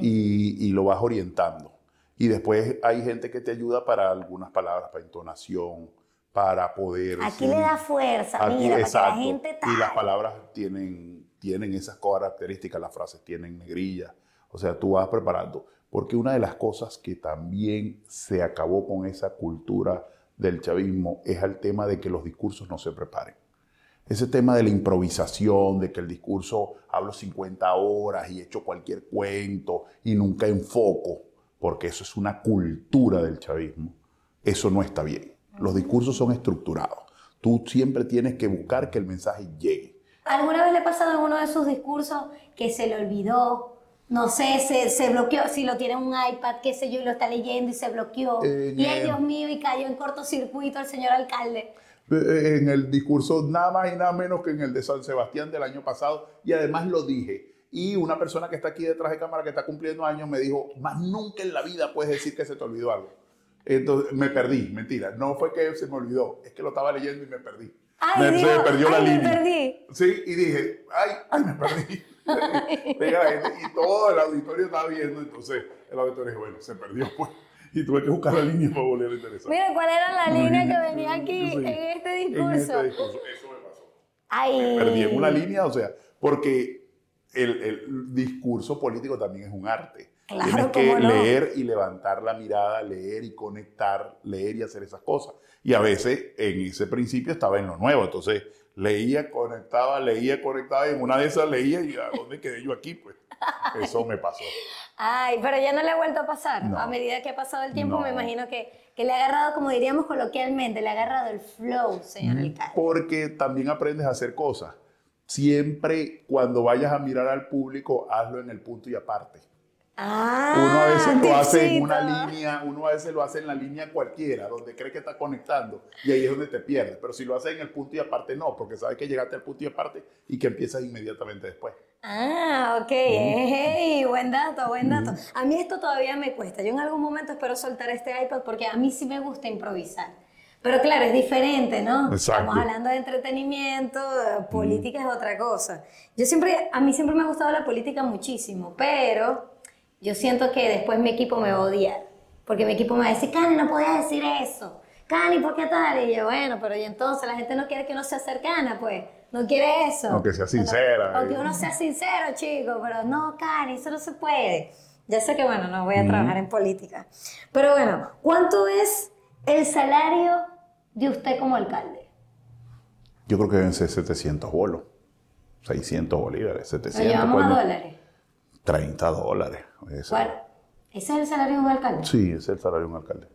y, y lo vas orientando. Y después hay gente que te ayuda para algunas palabras, para entonación, para poder... Aquí le da fuerza, Aquí, mira, para que la gente Y las tal. palabras tienen, tienen esas características, las frases tienen negrillas. O sea, tú vas preparando. Porque una de las cosas que también se acabó con esa cultura del chavismo es el tema de que los discursos no se preparen. Ese tema de la improvisación, de que el discurso hablo 50 horas y echo cualquier cuento y nunca enfoco, porque eso es una cultura del chavismo, eso no está bien. Los discursos son estructurados. Tú siempre tienes que buscar que el mensaje llegue. ¿Alguna vez le ha pasado en uno de sus discursos que se le olvidó? No sé, se, se bloqueó, si lo tiene en un iPad, qué sé yo, y lo está leyendo y se bloqueó. En y ay, Dios mío, y cayó en cortocircuito el señor alcalde. Eh, En el discurso nada más y nada menos que en el de San Sebastián del año pasado, y además lo dije. Y una persona que está aquí detrás de cámara que está cumpliendo años me dijo, más nunca en la vida puedes decir que se te olvidó algo. Entonces me perdí, mentira. No fue que se me olvidó, es que lo estaba leyendo y me perdí. Ay, me, se me perdió la ay, me línea. perdí. Sí, y dije, ay, ay, me perdí. (laughs) La (laughs) y todo el auditorio estaba viendo, entonces el auditorio dijo, bueno, se perdió pues. (laughs) Y tuve que buscar la línea para volver a interesar. Mira, ¿cuál era la línea que venía aquí Sí. en este En discurso? este discurso, eso me pasó. Ay. perdí en una línea, o sea, porque el, el discurso político también es un arte. Claro, Tienes que no. leer y levantar la mirada, leer y conectar, leer y hacer esas cosas. Y a veces en ese principio estaba en lo nuevo, entonces leía, conectaba, leía, conectaba, y en una de esas leía y ¿a dónde quedé yo aquí? Pues eso me pasó. Ay, pero ya no le ha vuelto a pasar. No. A medida que ha pasado el tiempo, No. me imagino que, que le ha agarrado, como diríamos coloquialmente, le ha agarrado el flow, señor alcalde. Porque también aprendes a hacer cosas. Siempre cuando vayas a mirar al público, hazlo en el punto y aparte. Ah, Uno a veces lo hace en una línea, uno a veces lo hace en la línea cualquiera, donde cree que está conectando, y ahí es donde te pierdes. Pero si lo haces en el punto y aparte, no, porque sabes que llegaste al punto y aparte y que empiezas inmediatamente después. Ah, ok. Hey, buen dato, buen dato. A mí esto todavía me cuesta. Yo en algún momento espero soltar este iPad porque a mí sí me gusta improvisar. Pero claro, es diferente, ¿no? Exacto. Estamos hablando de entretenimiento, política es otra cosa. Yo siempre, a mí siempre me ha gustado la política muchísimo, pero yo siento que después mi equipo me va a odiar. Porque mi equipo me va a decir, Cani, no podías decir eso. Cani, ¿por qué tal? Y yo, bueno, pero y entonces la gente no quiere que uno sea cercana, pues. No quiere eso. No, que sea sincera. O que uno sea sincero, chico, pero no, Cari, eso no se puede. Ya sé que, bueno, no voy a trabajar en política. Pero bueno, ¿cuánto es el salario de usted como alcalde? Yo creo que deben ser 700 bolos, 600 bolívares, Lo 700. llevamos a dólares. 30 dólares. Ese- ¿Cuál? ¿Ese es el salario de un alcalde? Sí, ese es el salario de un alcalde.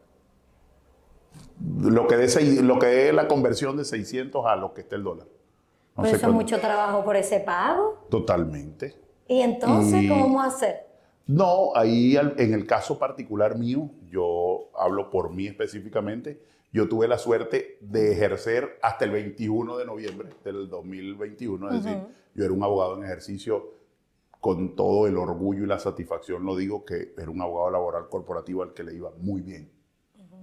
Lo que seis- lo que dé la conversión de 600 a lo que esté el dólar. No Pero eso es mucho trabajo por ese pago. Totalmente. ¿Y entonces Y- cómo vamos a hacer? No, ahí en el caso particular mío, yo hablo por mí específicamente, yo tuve la suerte de ejercer hasta el 21 de noviembre del 2021, es decir, yo era un abogado en ejercicio con todo el orgullo y la satisfacción, lo digo, que era un abogado laboral corporativo al que le iba muy bien.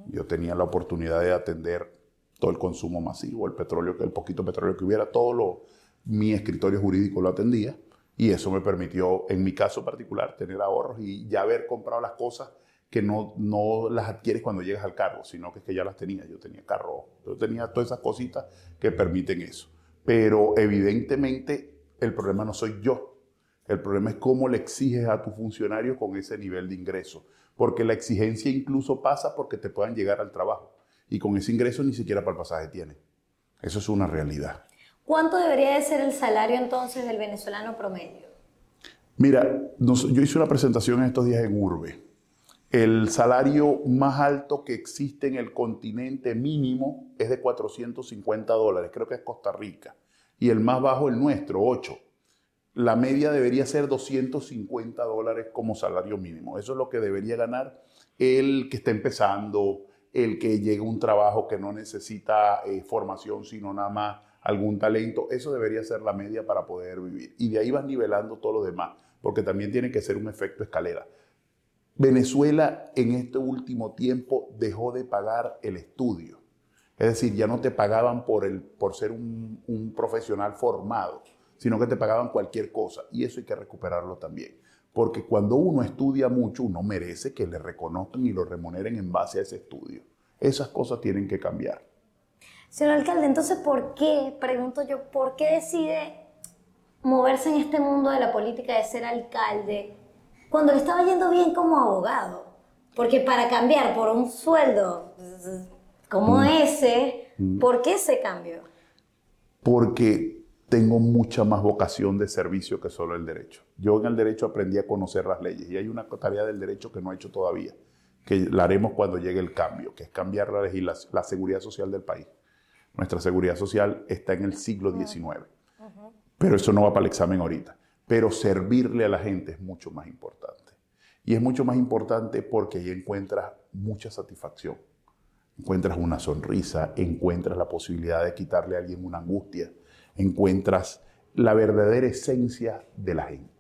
Yo tenía la oportunidad de atender todo el consumo masivo, el petróleo, el poquito petróleo que hubiera, todo lo, mi escritorio jurídico lo atendía y eso me permitió, en mi caso particular, tener ahorros y ya haber comprado las cosas que no, no las adquieres cuando llegas al cargo, sino que es que ya las tenía. Yo tenía carro, yo tenía todas esas cositas que permiten eso. Pero evidentemente el problema no soy yo. El problema es cómo le exiges a tu funcionario con ese nivel de ingreso. Porque la exigencia incluso pasa porque te puedan llegar al trabajo. Y con ese ingreso ni siquiera para el pasaje tiene. Eso es una realidad. ¿Cuánto debería de ser el salario entonces del venezolano promedio? Mira, yo hice una presentación en estos días en Urbe. El salario más alto que existe en el continente mínimo es de 450 dólares, creo que es Costa Rica. Y el más bajo, el nuestro, 8. La media debería ser 250 dólares como salario mínimo. Eso es lo que debería ganar el que está empezando, el que llega a un trabajo que no necesita eh, formación, sino nada más algún talento. Eso debería ser la media para poder vivir. Y de ahí vas nivelando todo lo demás, porque también tiene que ser un efecto escalera. Venezuela en este último tiempo dejó de pagar el estudio. Es decir, ya no te pagaban por, el, por ser un, un profesional formado, sino que te pagaban cualquier cosa. Y eso hay que recuperarlo también. Porque cuando uno estudia mucho, uno merece que le reconozcan y lo remuneren en base a ese estudio. Esas cosas tienen que cambiar. Señor alcalde, entonces, ¿por qué, pregunto yo, por qué decide moverse en este mundo de la política de ser alcalde cuando le estaba yendo bien como abogado? Porque para cambiar por un sueldo como ese, ¿por qué ese cambio? Porque tengo mucha más vocación de servicio que solo el derecho. Yo en el derecho aprendí a conocer las leyes y hay una tarea del derecho que no he hecho todavía, que la haremos cuando llegue el cambio, que es cambiar la, legislación, la seguridad social del país. Nuestra seguridad social está en el siglo XIX, pero eso no va para el examen ahorita. Pero servirle a la gente es mucho más importante. Y es mucho más importante porque ahí encuentras mucha satisfacción. Encuentras una sonrisa, encuentras la posibilidad de quitarle a alguien una angustia, encuentras la verdadera esencia de la gente.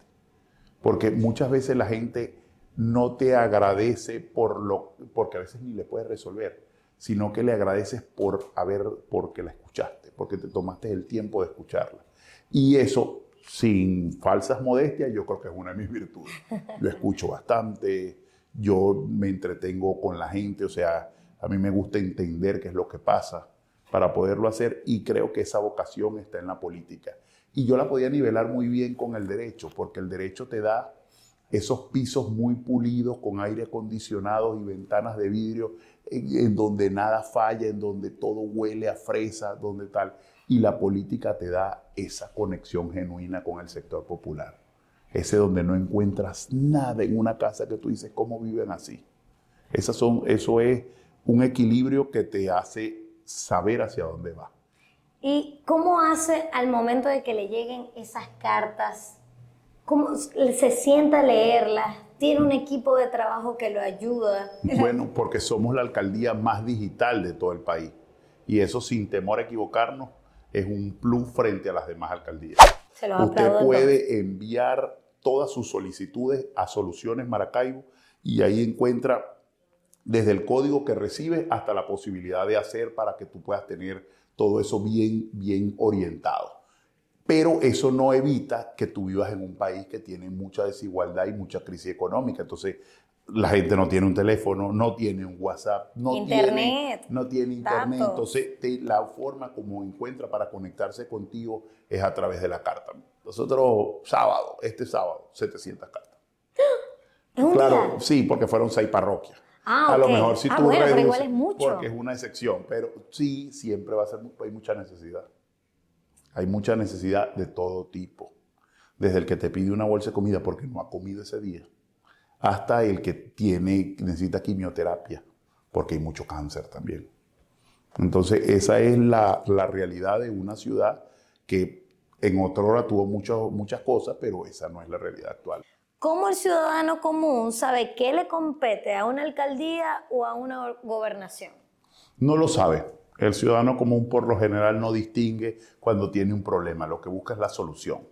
Porque muchas veces la gente no te agradece por lo, porque a veces ni le puedes resolver, sino que le agradeces por haber, porque la escuchaste, porque te tomaste el tiempo de escucharla. Y eso, sin falsas modestias, yo creo que es una de mis virtudes. Yo escucho bastante, yo me entretengo con la gente, o sea, a mí me gusta entender qué es lo que pasa para poderlo hacer y creo que esa vocación está en la política. Y yo la podía nivelar muy bien con el derecho, porque el derecho te da esos pisos muy pulidos con aire acondicionado y ventanas de vidrio en, donde nada falla, en donde todo huele a fresa, donde tal. Y la política te da esa conexión genuina con el sector popular. Ese donde no encuentras nada en una casa que tú dices, ¿cómo viven así? Esas son, eso es un equilibrio que te hace saber hacia dónde va. ¿Y cómo hace al momento de que le lleguen esas cartas? ¿Cómo se sienta a leerlas? ¿Tiene un equipo de trabajo que lo ayuda? Bueno, porque somos la alcaldía más digital de todo el país. Y eso, sin temor a equivocarnos, es un plus frente a las demás alcaldías. Se los Usted aplaudo puede enviar todas sus solicitudes a Soluciones Maracaibo y ahí encuentra desde el código que recibe hasta la posibilidad de hacer para que tú puedas tener todo eso bien, bien orientado. Pero eso no evita que tú vivas en un país que tiene mucha desigualdad y mucha crisis económica. Entonces, la gente no tiene un teléfono, no tiene un WhatsApp, no Internet, tiene, no tiene internet. Entonces, te- la forma como encuentra para conectarse contigo es a través de la carta. Nosotros, sábado, este sábado, 700 cartas. ¿Es (gasps) un Claro, día? sí, porque fueron seis parroquias. Ah, A lo mejor si Ah, tú bueno, pero reduces, igual es mucho. porque es una excepción, pero sí, siempre va a ser, hay mucha necesidad. Hay mucha necesidad de todo tipo. Desde el que te pide una bolsa de comida porque no ha comido ese día, hasta el que tiene, necesita quimioterapia, porque hay mucho cáncer también. Entonces, esa es la, la realidad de una ciudad que en otra hora tuvo muchas cosas, pero esa no es la realidad actual. ¿Cómo el ciudadano común sabe qué le compete a una alcaldía o a una gobernación? No lo sabe. El ciudadano común por lo general no distingue cuando tiene un problema, lo que busca es la solución.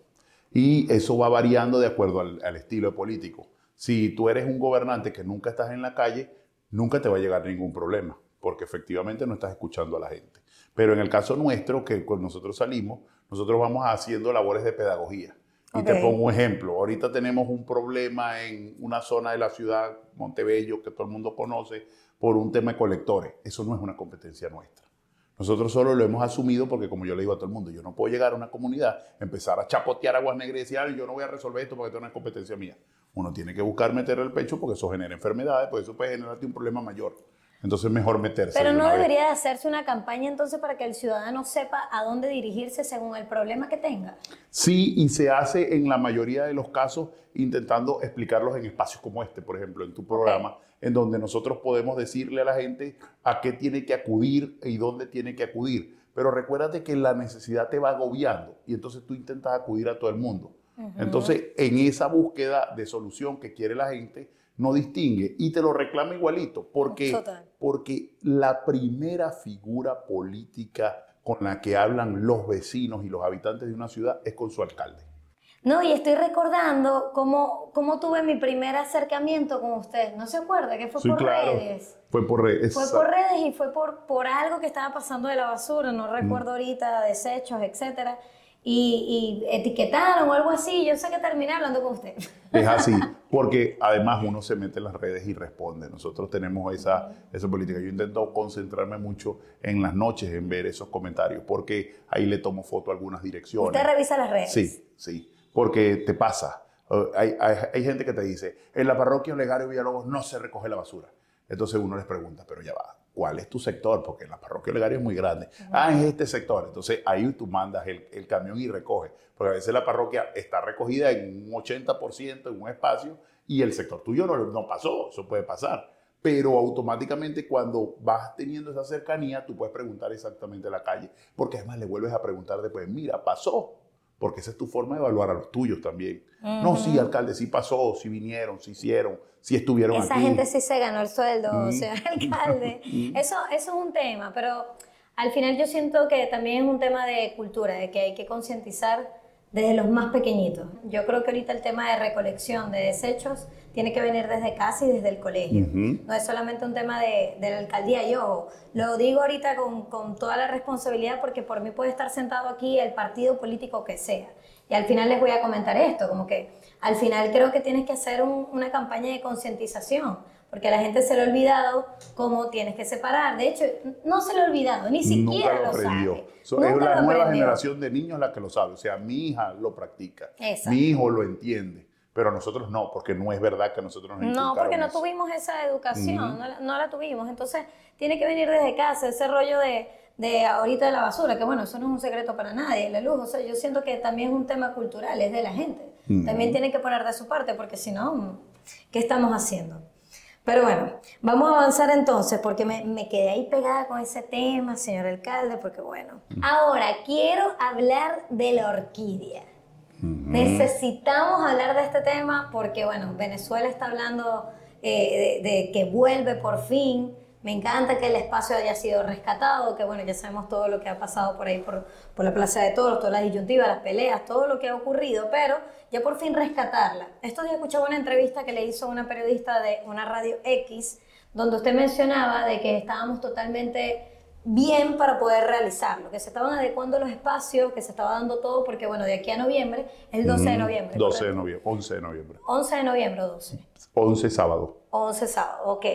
Y eso va variando de acuerdo al, estilo político. Si tú eres un gobernante que nunca estás en la calle, nunca te va a llegar ningún problema, porque efectivamente no estás escuchando a la gente. Pero en el caso nuestro, que nosotros salimos, nosotros vamos haciendo labores de pedagogía. Y te pongo un ejemplo. Ahorita tenemos un problema en una zona de la ciudad, Montebello, que todo el mundo conoce, por un tema de colectores. Eso no es una competencia nuestra. Nosotros solo lo hemos asumido porque, como yo le digo a todo el mundo, yo no puedo llegar a una comunidad, empezar a chapotear aguas negras y decir, "Ay, yo no voy a resolver esto porque esto no es competencia mía. Uno tiene que buscar meter el pecho porque eso genera enfermedades, porque eso puede generarte un problema mayor. Entonces es mejor meterse. Pero de no debería de hacerse una campaña entonces para que el ciudadano sepa a dónde dirigirse según el problema que tenga. Sí, y se hace en la mayoría de los casos intentando explicarlos en espacios como este, por ejemplo, en tu programa, en donde nosotros podemos decirle a la gente a qué tiene que acudir y dónde tiene que acudir. Pero recuérdate que la necesidad te va agobiando y entonces tú intentas acudir a todo el mundo. Entonces, en esa búsqueda de solución que quiere la gente, no distingue y te lo reclama igualito, porque, Total. porque la primera figura política con la que hablan los vecinos y los habitantes de una ciudad es con su alcalde. No, y estoy recordando cómo, cómo tuve mi primer acercamiento con usted. ¿No se acuerda? Que fue Sí, por claro. redes. Fue por redes. Fue por redes y fue por, por algo que estaba pasando de la basura, no recuerdo ahorita, desechos, etcétera. Y, y etiquetaron o algo así. Yo sé que terminé hablando con usted. Es así, (laughs) porque además uno se mete en las redes y responde. Nosotros tenemos esa, esa política. Yo intento concentrarme mucho en las noches en ver esos comentarios, porque ahí le tomo foto a algunas direcciones. Usted revisa las redes. Sí, sí, porque te pasa. Uh, hay, hay- hay gente que te dice, en la parroquia Olegario Villalobos no se recoge la basura. Entonces uno les pregunta, pero ya va, ¿cuál es tu sector? Porque la parroquia Olegario es muy grande. Ah, es este sector. Entonces ahí tú mandas el, el camión y recoge. Porque a veces la parroquia está recogida en un 80% en un espacio y el sector tuyo no, no pasó. Eso puede pasar. Pero automáticamente cuando vas teniendo esa cercanía, tú puedes preguntar exactamente la calle. Porque además le vuelves a preguntar después, mira, pasó. Porque esa es tu forma de evaluar a los tuyos también. No, sí, alcalde, sí pasó, sí vinieron, sí hicieron, sí estuvieron Esa aquí. gente sí se ganó el sueldo, Mm. señor (laughs) alcalde. Eso, eso es un tema, pero al final yo siento que también es un tema de cultura, de que hay que concientizar desde los más pequeñitos. Yo creo que ahorita el tema de recolección de desechos tiene que venir desde casa y desde el colegio. Ujú. No es solamente un tema de, de la alcaldía. Yo lo digo ahorita con, con toda la responsabilidad porque por mí puede estar sentado aquí el partido político que sea. Y al final les voy a comentar esto, como que al final creo que tienes que hacer un- una campaña de concientización, porque a la gente se le ha olvidado cómo tienes que separar. De hecho, no se le ha olvidado, ni siquiera Nunca lo lo, aprendió. sabe. So, Nunca es la lo nueva aprendió. generación de niños la que lo sabe. O sea, mi hija lo practica. Exacto. Mi hijo lo entiende. Pero nosotros no, porque no es verdad que nosotros nos No, porque no eso. tuvimos esa educación, no, la, no la tuvimos. Entonces, tiene que venir desde casa, ese rollo de, de ahorita de la basura, que bueno, eso no es un secreto para nadie, la luz. O sea, yo siento que también es un tema cultural, es de la gente. También tiene que poner de su parte, porque si no, ¿qué estamos haciendo? Pero bueno, vamos a avanzar entonces, porque me, me quedé ahí pegada con ese tema, señor alcalde, porque bueno. Ahora, quiero hablar de la orquídea. Necesitamos hablar de este tema porque, bueno, Venezuela está hablando eh, de, de que vuelve por fin. Me encanta que el espacio haya sido rescatado, que, bueno, ya sabemos todo lo que ha pasado por ahí, por, por la Plaza de Toros, todas las disyuntivas, las peleas, todo lo que ha ocurrido, pero ya por fin rescatarla. Estos días escuchaba una entrevista que le hizo una periodista de una radio X, donde usted mencionaba de que estábamos totalmente bien para poder realizarlo, que se estaban adecuando los espacios, que se estaba dando todo, porque bueno, de aquí a noviembre, el 12 de noviembre. 12 de noviembre, 11 de noviembre. 11 de noviembre o 12. 11 sábado. 11 sábado, ok.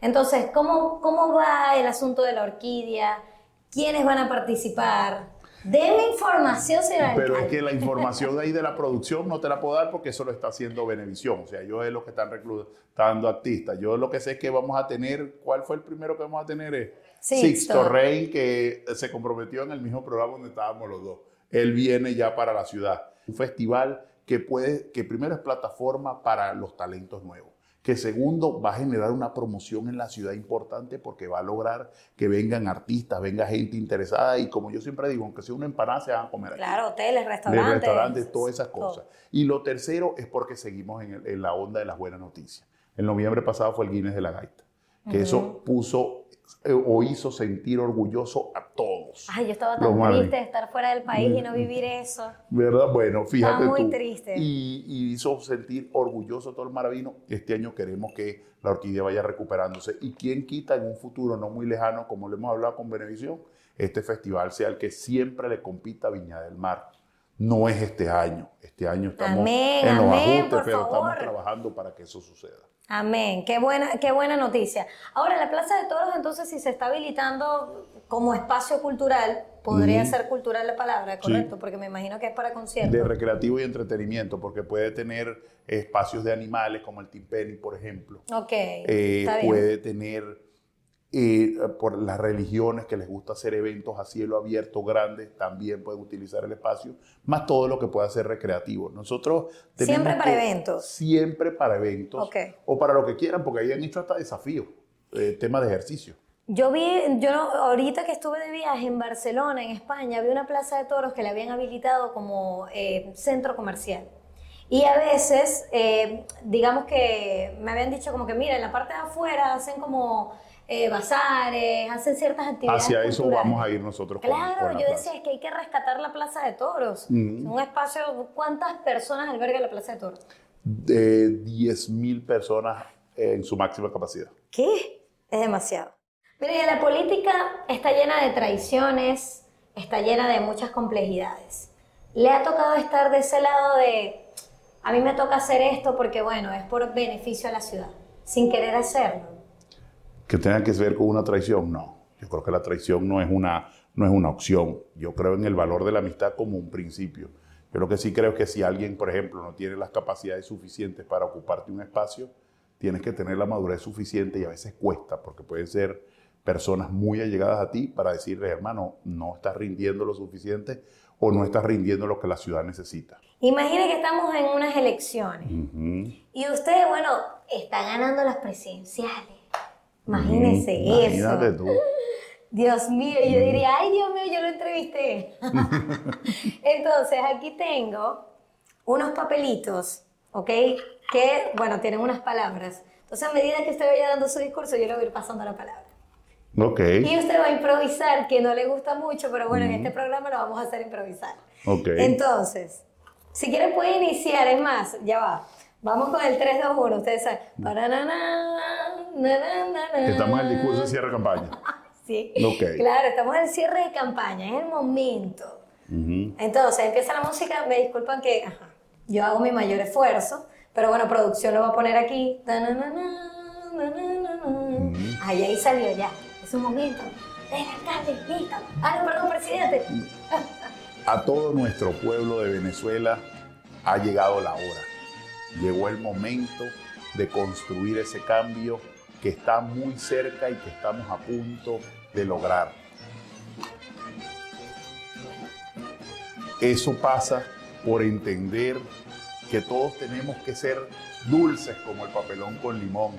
Entonces, ¿cómo, ¿cómo va el asunto de la orquídea? ¿Quiénes van a participar? Deme información, señor Pero es que la información (laughs) ahí de la producción no te la puedo dar porque eso lo está haciendo Benevisión. O sea, yo es lo que están reclutando artistas. Yo lo que sé es que vamos a tener, ¿cuál fue el primero que vamos a tener? Sixto. Sixto Rey, que se comprometió en el mismo programa donde estábamos los dos. Él viene ya para la ciudad. Un festival que puede, que primero es plataforma para los talentos nuevos. Que segundo, va a generar una promoción en la ciudad importante porque va a lograr que vengan artistas, venga gente interesada y como yo siempre digo, aunque sea una empanada, se van a comer aquí Claro, hoteles, de restaurantes. restaurantes, todas esas todo. cosas. Y lo tercero es porque seguimos en, el- en la onda de las buenas noticias. En noviembre pasado fue el Guinness de la Gaita, que eso puso eh, o hizo sentir orgulloso a todos. Ay, yo estaba tan triste de estar fuera del país y no vivir eso. ¿Verdad? Bueno, fíjate muy tú. triste. Y, y hizo sentir orgulloso a todo el maravino. Este año queremos que la orquídea vaya recuperándose. Y quién quita en un futuro no muy lejano, como lo hemos hablado con Benevisión, este festival sea el que siempre le compita a Viña del Mar. No es este año. Este año estamos Amén, en los amén, ajustes, pero estamos trabajando para que eso suceda. Amén, qué buena, qué buena noticia. Ahora, la Plaza de Toros, entonces, si se está habilitando como espacio cultural, podría ser cultural la palabra, Sí. ¿correcto? Porque me imagino que es para conciertos. De recreativo y entretenimiento, porque puede tener espacios de animales como el timpeni, por ejemplo. Ok, Eh, está bien. puede tener eh, por las religiones que les gusta hacer eventos a cielo abierto grandes, también pueden utilizar el espacio, más todo lo que pueda ser recreativo. Nosotros tenemos Siempre para que- eventos. Siempre para eventos. Ok. O para lo que quieran, porque ahí han hecho hasta desafíos, eh, temas de ejercicio. Yo vi, yo ahorita que estuve de viaje en Barcelona, en España, vi una plaza de toros que la habían habilitado como eh, centro comercial. Y a veces, eh, digamos que me habían dicho como que, mira, en la parte de afuera hacen como eh, bazares, hacen ciertas actividades. Hacia eso culturales. vamos a ir nosotros con- Claro, con la yo plaza. decía es que hay que rescatar la Plaza de Toros. Ujú. Un espacio, ¿cuántas personas alberga la Plaza de Toros? De 10.000 personas en su máxima capacidad. ¿Qué? Es demasiado. Mire, la política está llena de traiciones, está llena de muchas complejidades. ¿Le ha tocado estar de ese lado de, a mí me toca hacer esto porque, bueno, es por beneficio a la ciudad, sin querer hacerlo? Que tenga que ver con una traición, no. Yo creo que la traición no es una, no es una opción. Yo creo en el valor de la amistad como un principio. Yo lo que sí creo es que si alguien, por ejemplo, no tiene las capacidades suficientes para ocuparte un espacio, tienes que tener la madurez suficiente y a veces cuesta, porque pueden ser personas muy allegadas a ti para decirles, hermano, no estás rindiendo lo suficiente o no estás rindiendo lo que la ciudad necesita. Imagine que estamos en unas elecciones Ujú. y usted, bueno, está ganando las presidenciales. Imagínese. Imagínate eso. tú. (laughs) Dios mío, yo diría, ay Dios mío, yo lo entrevisté. (laughs) Entonces, aquí tengo unos papelitos, ¿ok? Que, bueno, tienen unas palabras. Entonces, a medida que usted vaya dando su discurso, yo le voy a ir pasando la palabra. Ok, Y usted va a improvisar, que no le gusta mucho, pero bueno, en este programa lo vamos a hacer improvisar. ok. Entonces, si quiere puede iniciar, es más, ya va. Vamos con el 3, 2, 1, ustedes saben. Na. Estamos en el discurso de cierre de campaña. (laughs) Sí. Ok. Claro, estamos en el cierre de campaña, es el momento. Entonces, empieza la música, me disculpan que ajá, yo hago mi mayor esfuerzo, pero bueno, producción lo va a poner aquí. Ay, ahí salió ya, es un momento. Alcalde, listo. Ah, no, perdón, presidente. A todo nuestro pueblo de Venezuela ha llegado la hora. Llegó el momento de construir ese cambio que está muy cerca y que estamos a punto de lograr. Eso pasa por entender que todos tenemos que ser dulces como el papelón con limón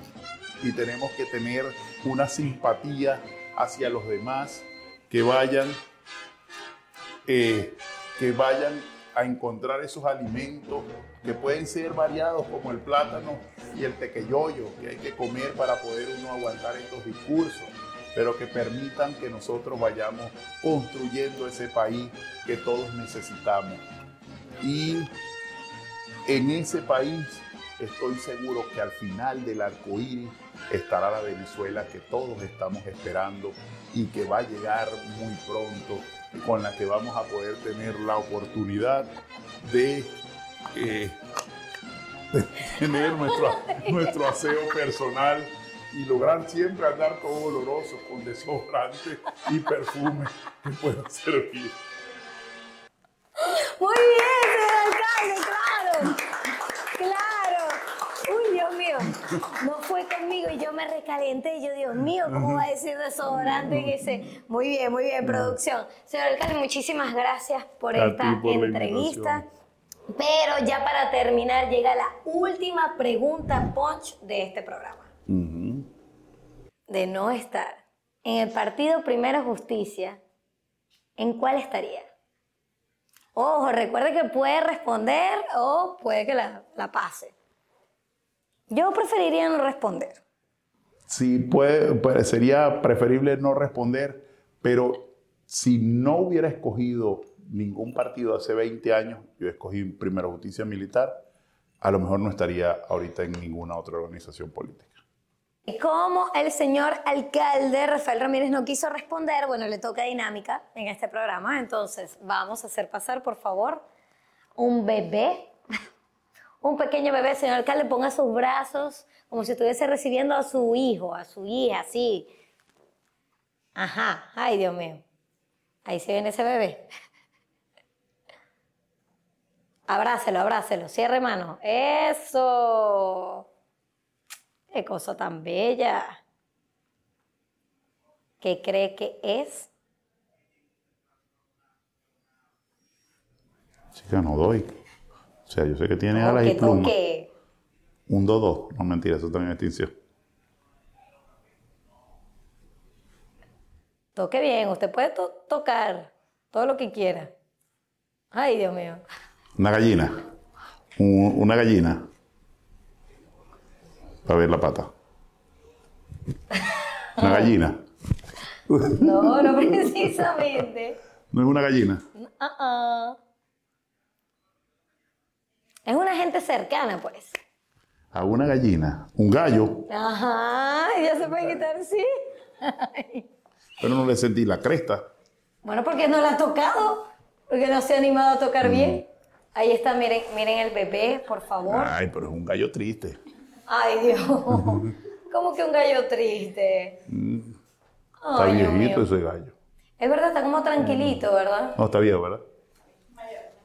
y tenemos que tener una simpatía hacia los demás que vayan eh, que vayan a encontrar esos alimentos que pueden ser variados como el plátano y el tequeyoyo que hay que comer para poder uno aguantar estos discursos, pero que permitan que nosotros vayamos construyendo ese país que todos necesitamos. Y en ese país estoy seguro que al final del arco iris estará la Venezuela que todos estamos esperando y que va a llegar muy pronto, con la que vamos a poder tener la oportunidad de, eh, (laughs) tener nuestro, nuestro aseo personal y lograr siempre andar todo oloroso con desodorante y perfume que puedan servir. Muy bien, señor alcalde, claro. Claro. Uy, Dios mío. No fue conmigo y yo me recalenté. Y yo, Dios mío, ¿cómo va a decir desodorante en ese? Muy bien, muy bien, producción. Señor alcalde, muchísimas gracias por A esta por entrevista. Pero ya para terminar, llega la última pregunta punch de este programa. De no estar en el partido Primera Justicia, ¿en cuál estaría? Ojo, recuerde que puede responder o puede que la, la pase. Yo preferiría no responder. Sí, puede, puede- sería preferible no responder, pero si no hubiera escogido ningún partido hace 20 años, yo escogí Primera Justicia Militar, a lo mejor no estaría ahorita en ninguna otra organización política. Como el señor alcalde Rafael Ramírez no quiso responder, bueno, le toca dinámica en este programa, entonces vamos a hacer pasar, por favor, un bebé, (laughs) un pequeño bebé, señor alcalde, ponga sus brazos como si estuviese recibiendo a su hijo, a su hija, así. Ajá, ay Dios mío, ahí se viene ese bebé. Abrácelo, abrácelo, cierre mano. Eso. Qué cosa tan bella. ¿Qué cree que es? Chica, no doy. O sea, yo sé que tiene alas que y plumas. toque. Un dodo. No, mentira, eso también es extinción. Toque bien, usted puede to- tocar todo lo que quiera. Ay, Dios mío. Una gallina. Un- una gallina. Para ver la pata. Una gallina. No, no precisamente. No es una gallina. Ah, ah. Es una gente cercana, pues. A una gallina. Un gallo. Ajá, ya se puede quitar, sí. Pero no le sentí la cresta. Bueno, porque no la ha tocado, porque no se ha animado a tocar bien. Ahí está, miren, miren el bebé, por favor. Ay, pero es un gallo triste. Ay, Dios. ¿Cómo que un gallo triste? Está Ay, Dios viejito mío. ese gallo. Es verdad, está como tranquilito, ¿verdad? No, está viejo, ¿verdad?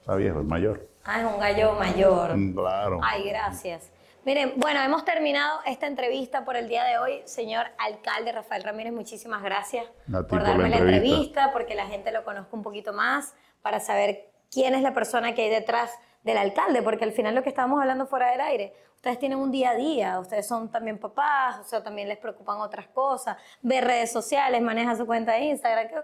Está viejo, es mayor. Ah, es un gallo mayor. Mm, Claro. Ay, gracias. Miren, bueno, hemos terminado esta entrevista por el día de hoy. Señor alcalde Rafael Ramírez, muchísimas gracias A ti por por la darme la entrevista. entrevista, porque la gente lo conozca un poquito más, para saber quién es la persona que hay detrás del alcalde, porque al final lo que estábamos hablando fuera del aire, ustedes tienen un día a día, ustedes son también papás, o sea, también les preocupan otras cosas, ver redes sociales, maneja su cuenta de Instagram, que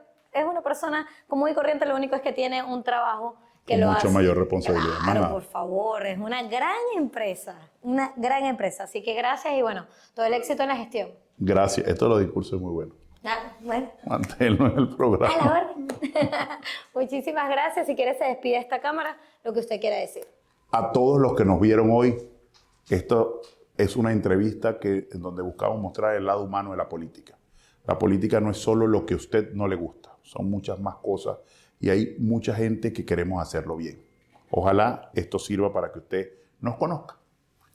es una persona común y corriente, lo único es que tiene un trabajo que lo mucho hace. mayor responsabilidad, Claro, nada. por favor, es una gran empresa, una gran empresa. Así que gracias y bueno, todo el éxito en la gestión. Gracias. Esto de los discursos es muy bueno. Ah, bueno, Manténlo en el a la programa. orden. (laughs) Muchísimas gracias. Si quiere se despide esta cámara, lo que usted quiera decir. A todos los que nos vieron hoy, esto es una entrevista que, en donde buscamos mostrar el lado humano de la política. La política no es solo lo que a usted no le gusta, son muchas más cosas y hay mucha gente que queremos hacerlo bien. Ojalá esto sirva para que usted nos conozca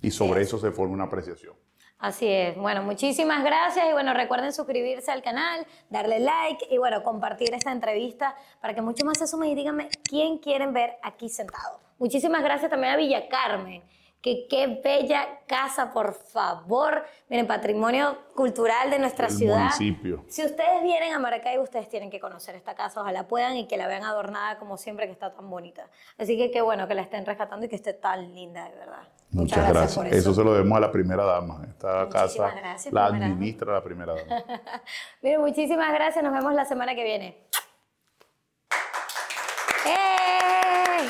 y sobre eso se forme una apreciación. Así es. Bueno, muchísimas gracias y bueno, recuerden suscribirse al canal, darle like y bueno, compartir esta entrevista para que muchos más se sumen y díganme quién quieren ver aquí sentado. Muchísimas gracias también a Villa Carmen, que qué bella casa, por favor. Miren, patrimonio cultural de nuestra El ciudad. municipio. Si ustedes vienen a Maracaibo, ustedes tienen que conocer esta casa, ojalá puedan y que la vean adornada como siempre, que está tan bonita. Así que qué bueno que la estén rescatando y que esté tan linda, de verdad. Muchas, gracias. eso. se lo debemos a la primera dama. Esta Muchísimas casa gracias, la administra la primera dama. (laughs) Miren, muchísimas gracias. Nos vemos la semana que viene. ¡Eh!